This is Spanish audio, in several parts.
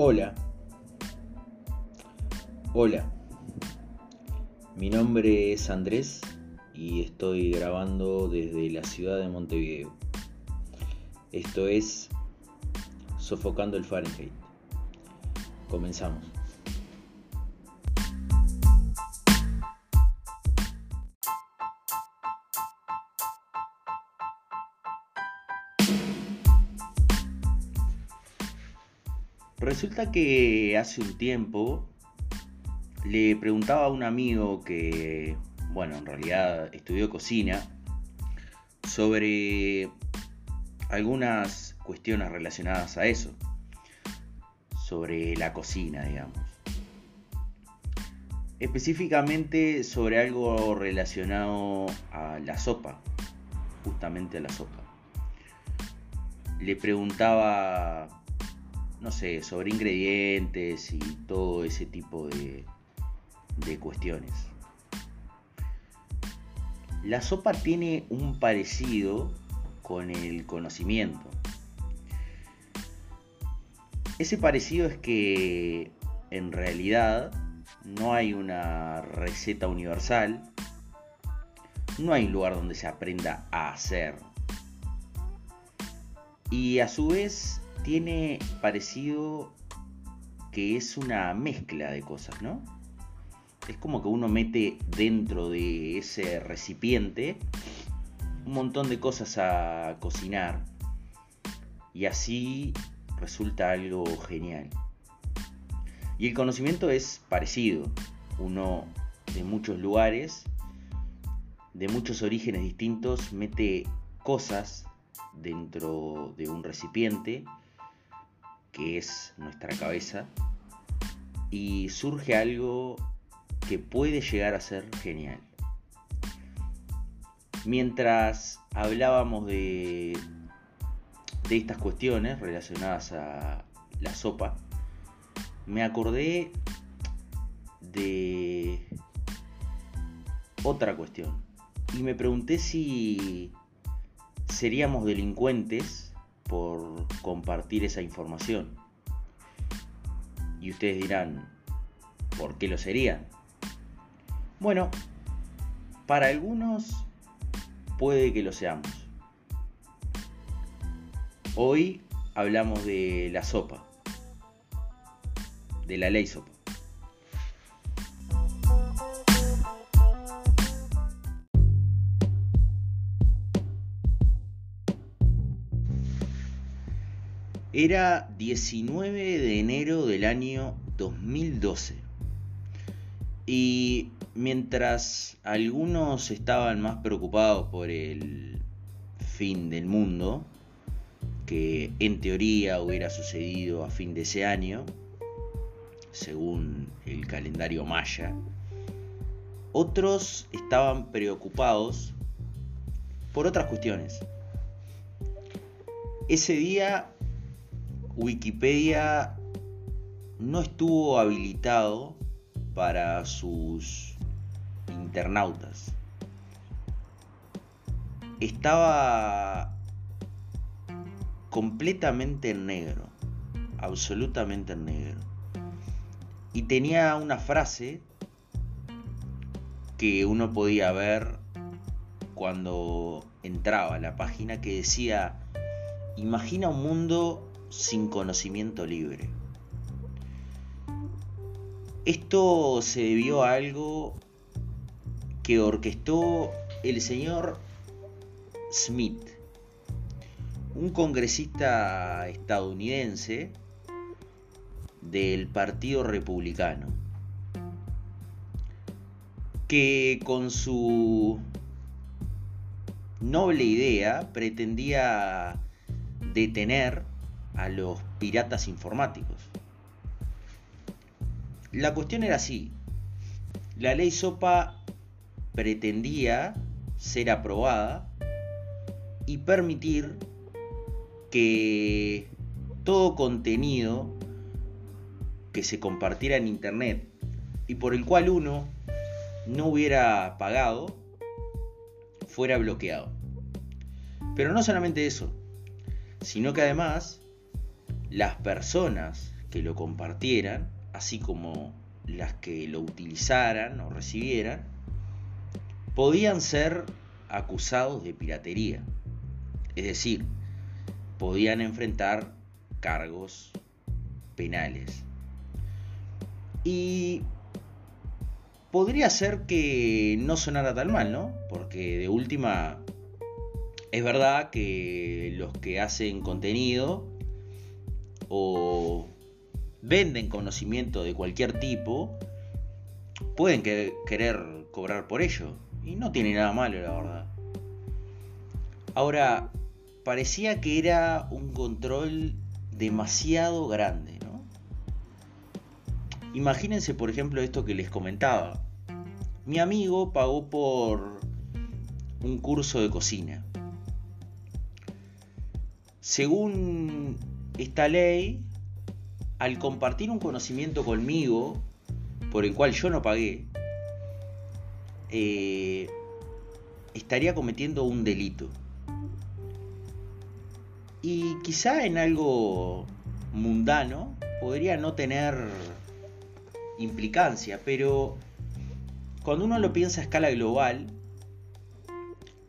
Hola. Hola. Mi nombre es Andrés y estoy grabando desde la ciudad de Montevideo. Esto es Sofocando el Fahrenheit. Comenzamos. Resulta que hace un tiempo le preguntaba a un amigo que, bueno, en realidad estudió cocina, sobre algunas cuestiones relacionadas a eso, sobre la cocina, digamos. Específicamente sobre algo relacionado a la sopa, justamente a la sopa. Le preguntaba no sé, sobre ingredientes y todo ese tipo de, de cuestiones. La sopa tiene un parecido con el conocimiento. Ese parecido es que en realidad no hay una receta universal, no hay un lugar donde se aprenda a hacer. Y a su vez tiene parecido que es una mezcla de cosas, ¿no? Es como que uno mete dentro de ese recipiente un montón de cosas a cocinar y así resulta algo genial. Y el conocimiento es parecido. Uno de muchos lugares, de muchos orígenes distintos, mete cosas dentro de un recipiente que es nuestra cabeza y surge algo que puede llegar a ser genial. Mientras hablábamos de, de estas cuestiones relacionadas a la sopa, me acordé de otra cuestión y me pregunté si seríamos delincuentes por compartir esa información. Y ustedes dirán, ¿por qué lo serían? Bueno, para algunos puede que lo seamos. Hoy hablamos de la sopa, de la ley sopa. Era 19 de enero del año 2012. Y mientras algunos estaban más preocupados por el fin del mundo, que en teoría hubiera sucedido a fin de ese año, según el calendario maya, otros estaban preocupados por otras cuestiones. Ese día Wikipedia no estuvo habilitado para sus internautas. Estaba completamente en negro, absolutamente en negro. Y tenía una frase que uno podía ver cuando entraba a la página que decía, imagina un mundo sin conocimiento libre. Esto se debió a algo que orquestó el señor Smith, un congresista estadounidense del Partido Republicano, que con su noble idea pretendía detener a los piratas informáticos. La cuestión era así. La ley SOPA pretendía ser aprobada y permitir que todo contenido que se compartiera en Internet y por el cual uno no hubiera pagado fuera bloqueado. Pero no solamente eso, sino que además las personas que lo compartieran, así como las que lo utilizaran o recibieran, podían ser acusados de piratería. Es decir, podían enfrentar cargos penales. Y podría ser que no sonara tan mal, ¿no? Porque de última, es verdad que los que hacen contenido o venden conocimiento de cualquier tipo, pueden querer cobrar por ello. Y no tiene nada malo, la verdad. Ahora, parecía que era un control demasiado grande, ¿no? Imagínense, por ejemplo, esto que les comentaba. Mi amigo pagó por un curso de cocina. Según esta ley, al compartir un conocimiento conmigo, por el cual yo no pagué, eh, estaría cometiendo un delito. Y quizá en algo mundano podría no tener implicancia, pero cuando uno lo piensa a escala global,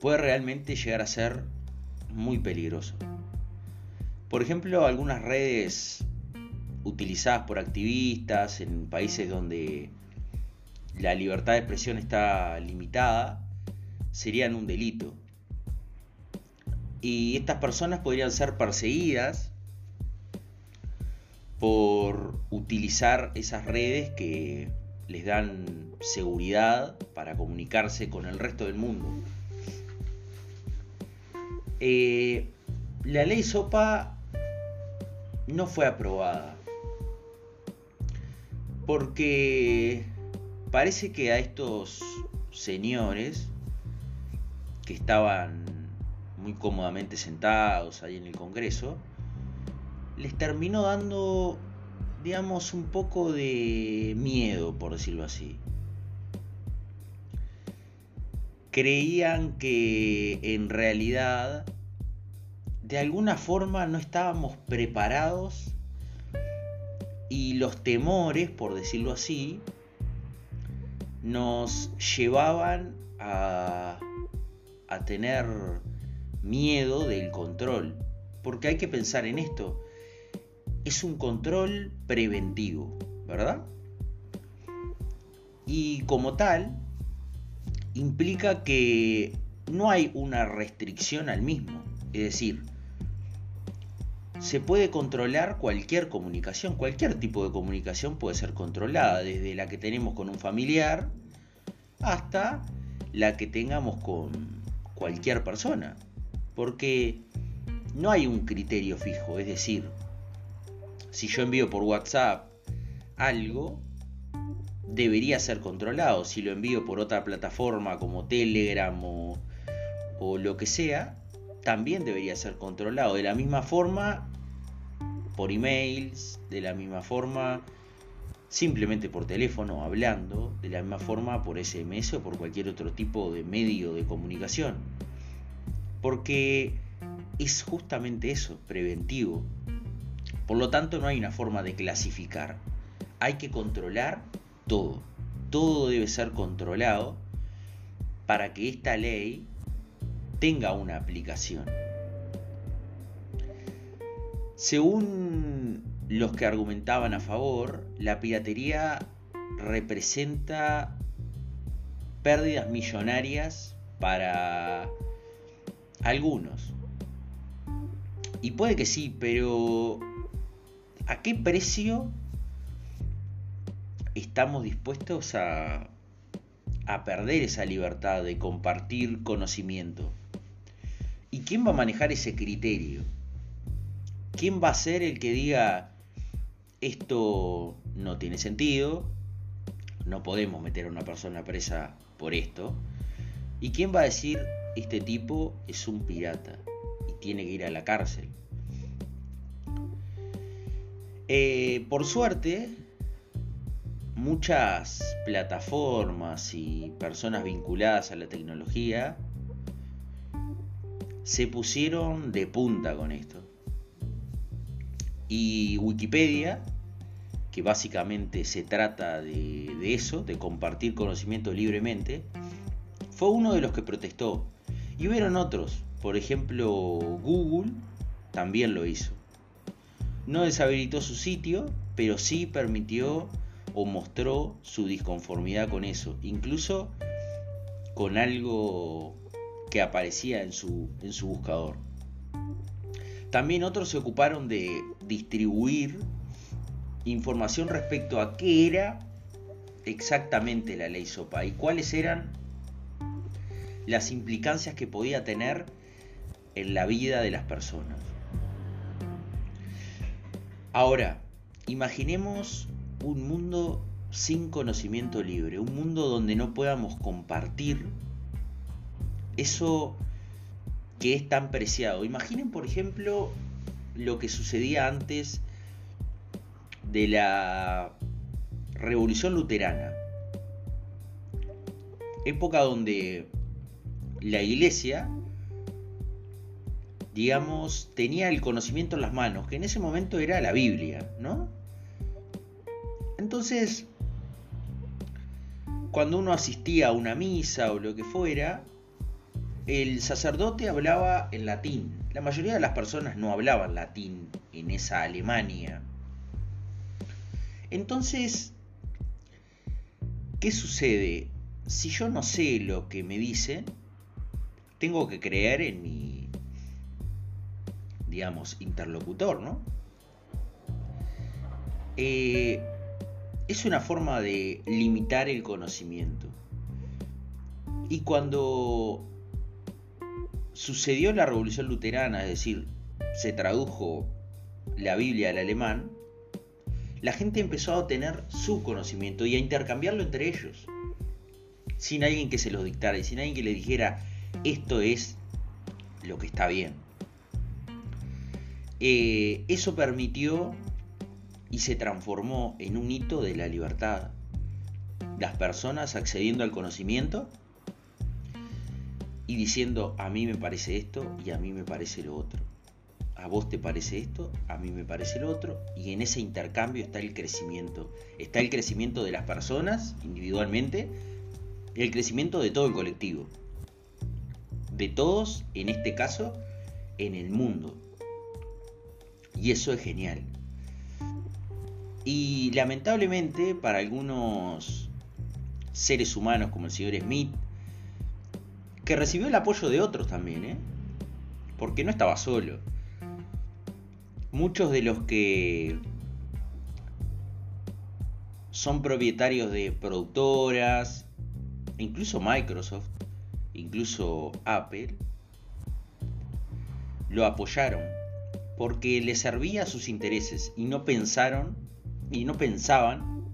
puede realmente llegar a ser muy peligroso. Por ejemplo, algunas redes utilizadas por activistas en países donde la libertad de expresión está limitada, serían un delito. Y estas personas podrían ser perseguidas por utilizar esas redes que les dan seguridad para comunicarse con el resto del mundo. Eh, la ley SOPA no fue aprobada porque parece que a estos señores que estaban muy cómodamente sentados ahí en el Congreso, les terminó dando, digamos, un poco de miedo, por decirlo así. Creían que en realidad, de alguna forma, no estábamos preparados y los temores, por decirlo así, nos llevaban a, tener miedo del control. Porque hay que pensar en esto. Es un control preventivo, ¿verdad? Y como tal, implica que no hay una restricción al mismo. Es decir, se puede controlar cualquier comunicación, cualquier tipo de comunicación puede ser controlada, desde la que tenemos con un familiar hasta la que tengamos con cualquier persona porque no hay un criterio fijo, es decir, si yo envío por WhatsApp algo, debería ser controlado. Si lo envío por otra plataforma como Telegram o, lo que sea, también debería ser controlado. De la misma forma, por emails, de la misma forma, simplemente por teléfono, hablando, de la misma forma por SMS o por cualquier otro tipo de medio de comunicación. Porque es justamente eso, preventivo. Por lo tanto, no hay una forma de clasificar. Hay que controlar todo. Todo debe ser controlado para que esta ley tenga una aplicación. Según los que argumentaban a favor, la piratería representa pérdidas millonarias para algunos. Y puede que sí, pero ¿a qué precio estamos dispuestos a, a perder esa libertad de compartir conocimiento? ¿Y quién va a manejar ese criterio? ¿Quién va a ser el que diga esto no tiene sentido? No podemos meter a una persona presa por esto. ¿Y quién va a decir este tipo es un pirata y tiene que ir a la cárcel. Eh, por suerte, muchas plataformas y personas vinculadas a la tecnología se pusieron de punta con esto. Y Wikipedia que básicamente se trata de, eso, de compartir conocimiento libremente, fue uno de los que protestó. Y hubieron otros, por ejemplo Google también lo hizo. No deshabilitó su sitio, pero sí permitió o mostró su disconformidad con eso, incluso con algo que aparecía en su, en su buscador. También otros se ocuparon de distribuir información respecto a qué era exactamente la ley SOPA y cuáles eran las implicancias que podía tener en la vida de las personas. Ahora, imaginemos un mundo sin conocimiento libre, un mundo donde no podamos compartir eso que es tan preciado. Imaginen, por ejemplo, lo que sucedía antes de la Revolución Luterana. Época donde la iglesia, digamos, tenía el conocimiento en las manos, que en ese momento era la Biblia, ¿no? Entonces, cuando uno asistía a una misa o lo que fuera, el sacerdote hablaba en latín. La mayoría de las personas no hablaban latín en esa Alemania. Entonces, ¿qué sucede? Si yo no sé lo que me dicen, tengo que creer en mi, digamos, interlocutor, ¿no? Eh, es una forma de limitar el conocimiento. Y cuando sucedió la revolución luterana, es decir, se tradujo la Biblia al alemán, la gente empezó a tener su conocimiento y a intercambiarlo entre ellos, sin alguien que se los dictara y sin alguien que le dijera, esto es lo que está bien. Eh, eso permitió y se transformó en un hito de la libertad. Las personas accediendo al conocimiento y diciendo a mí me parece esto y a mí me parece lo otro. A vos te parece esto, a mí me parece lo otro, y en ese intercambio está el crecimiento. Está el crecimiento de las personas individualmente y el crecimiento de todo el colectivo. De todos, en este caso, en el mundo. Y eso es genial. Y lamentablemente para algunos seres humanos como el señor Smith, que recibió el apoyo de otros también, ¿eh? porque no estaba solo. Muchos de los que son propietarios de productoras, incluso Microsoft, incluso Apple, lo apoyaron porque le servía a sus intereses y no pensaron y no pensaban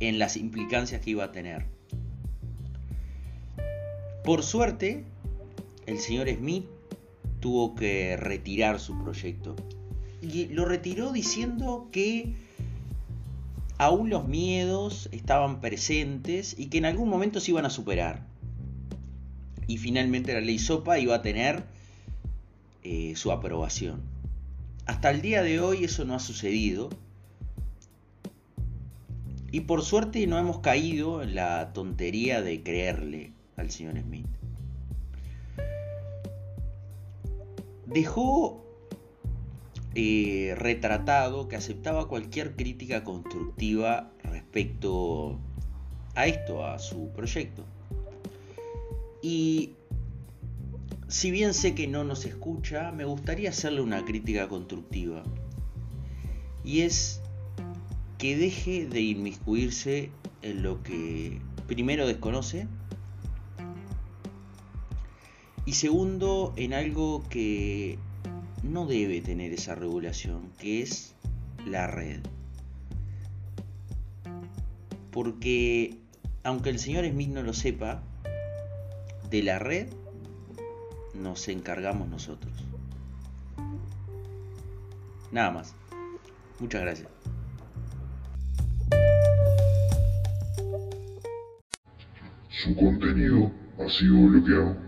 en las implicancias que iba a tener. Por suerte, el señor Smith tuvo que retirar su proyecto. Y lo retiró diciendo que aún los miedos estaban presentes y que en algún momento se iban a superar. Y finalmente la ley SOPA iba a tener eh, su aprobación. Hasta el día de hoy eso no ha sucedido y por suerte no hemos caído en la tontería de creerle al señor Smith. Dejó eh, retratado que aceptaba cualquier crítica constructiva respecto a esto, a su proyecto. Y si bien sé que no nos escucha, me gustaría hacerle una crítica constructiva. Y es que deje de inmiscuirse en lo que primero desconoce y segundo en algo que no debe tener esa regulación, que es la red. Porque aunque el señor Smith no lo sepa, de la red nos encargamos nosotros. Nada más. Muchas gracias. Su contenido ha sido bloqueado.